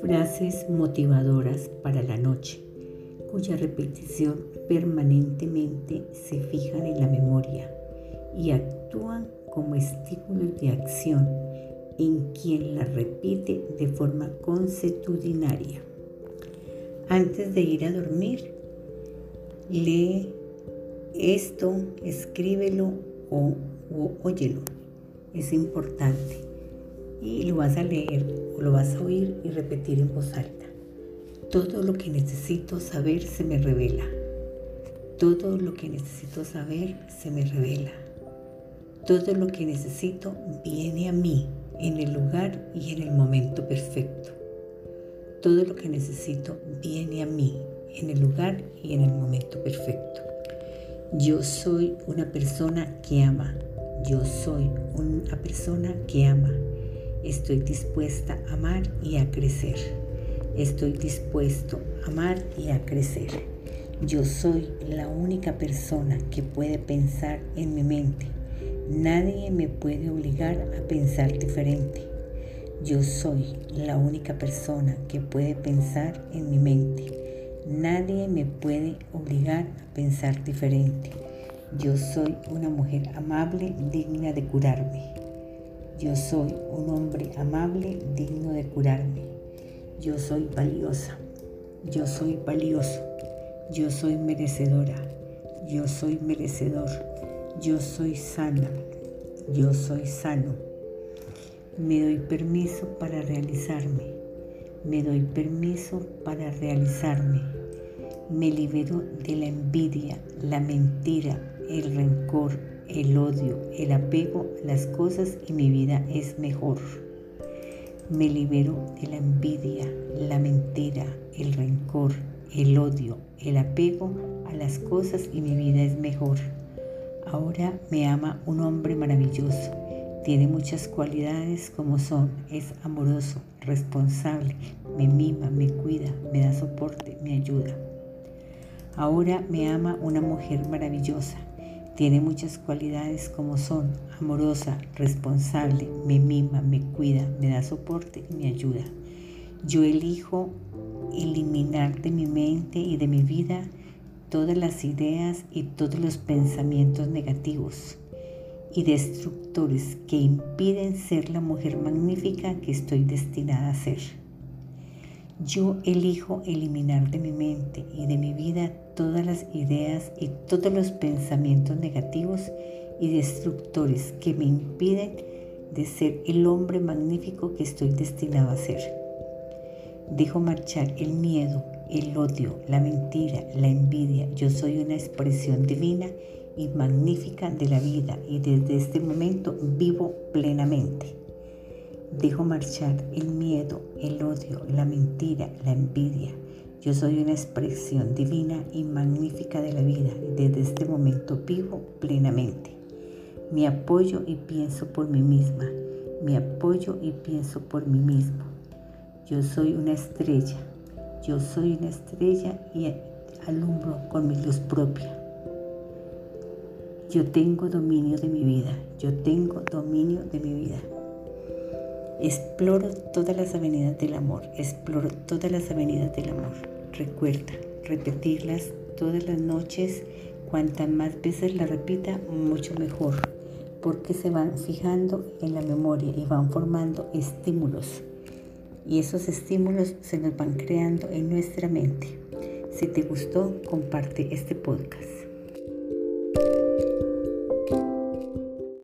Frases motivadoras para la noche, cuya repetición permanentemente se fijan en la memoria y actúan como estímulos de acción en quien la repite de forma consuetudinaria. Antes de ir a dormir, lee esto, escríbelo o, óyelo. Es importante. Y lo vas a leer o lo vas a oír y repetir en voz alta. Todo lo que necesito saber se me revela. Todo lo que necesito saber se me revela. Todo lo que necesito viene a mí en el lugar y en el momento perfecto. Todo lo que necesito viene a mí en el lugar y en el momento perfecto. Yo soy una persona que ama. Yo soy una persona que ama. Estoy dispuesta a amar y a crecer. Estoy dispuesto a amar y a crecer. Yo soy la única persona que puede pensar en mi mente. Nadie me puede obligar a pensar diferente. Yo soy la única persona que puede pensar en mi mente. Nadie me puede obligar a pensar diferente. Yo soy una mujer amable digna de curarme. Yo soy un hombre amable digno de curarme. Yo soy valiosa. Yo soy valioso. Yo soy merecedora. Yo soy merecedor. Yo soy sana. Yo soy sano. Me doy permiso para realizarme. Me doy permiso para realizarme. Me libero de la envidia, la mentira, el rencor, el odio, el apego a las cosas y mi vida es mejor. Me libero de la envidia, la mentira, el rencor, el odio, el apego a las cosas y mi vida es mejor. Ahora me ama un hombre maravilloso tiene muchas cualidades como son, es amoroso, responsable, me mima, me cuida, me da soporte, me ayuda. Ahora me ama una mujer maravillosa. Tiene muchas cualidades como son, amorosa, responsable, me mima, me cuida, me da soporte y me ayuda. Yo elijo eliminar de mi mente y de mi vida todas las ideas y todos los pensamientos negativos y destructores que impiden ser la mujer magnífica que estoy destinada a ser. Yo elijo eliminar de mi mente y de mi vida todas las ideas y todos los pensamientos negativos y destructores que me impiden de ser el hombre magnífico que estoy destinado a ser. Dejo marchar el miedo, el odio, la mentira, la envidia. Yo soy una expresión divina y magnífica de la vida y desde este momento vivo plenamente. Dejo marchar el miedo, el odio, la mentira, la envidia. Yo soy una expresión divina y magnífica de la vida desde este momento vivo plenamente. Me apoyo y pienso por mí misma. Me apoyo y pienso por mí mismo. Yo soy una estrella. Yo soy una estrella y alumbro con mi luz propia. Yo tengo dominio de mi vida. Yo tengo dominio de mi vida. Exploro todas las avenidas del amor. Exploro todas las avenidas del amor. Recuerda repetirlas todas las noches. Cuantas más veces la repita, mucho mejor. Porque se van fijando en la memoria y van formando estímulos. Y esos estímulos se nos van creando en nuestra mente. Si te gustó, comparte este podcast.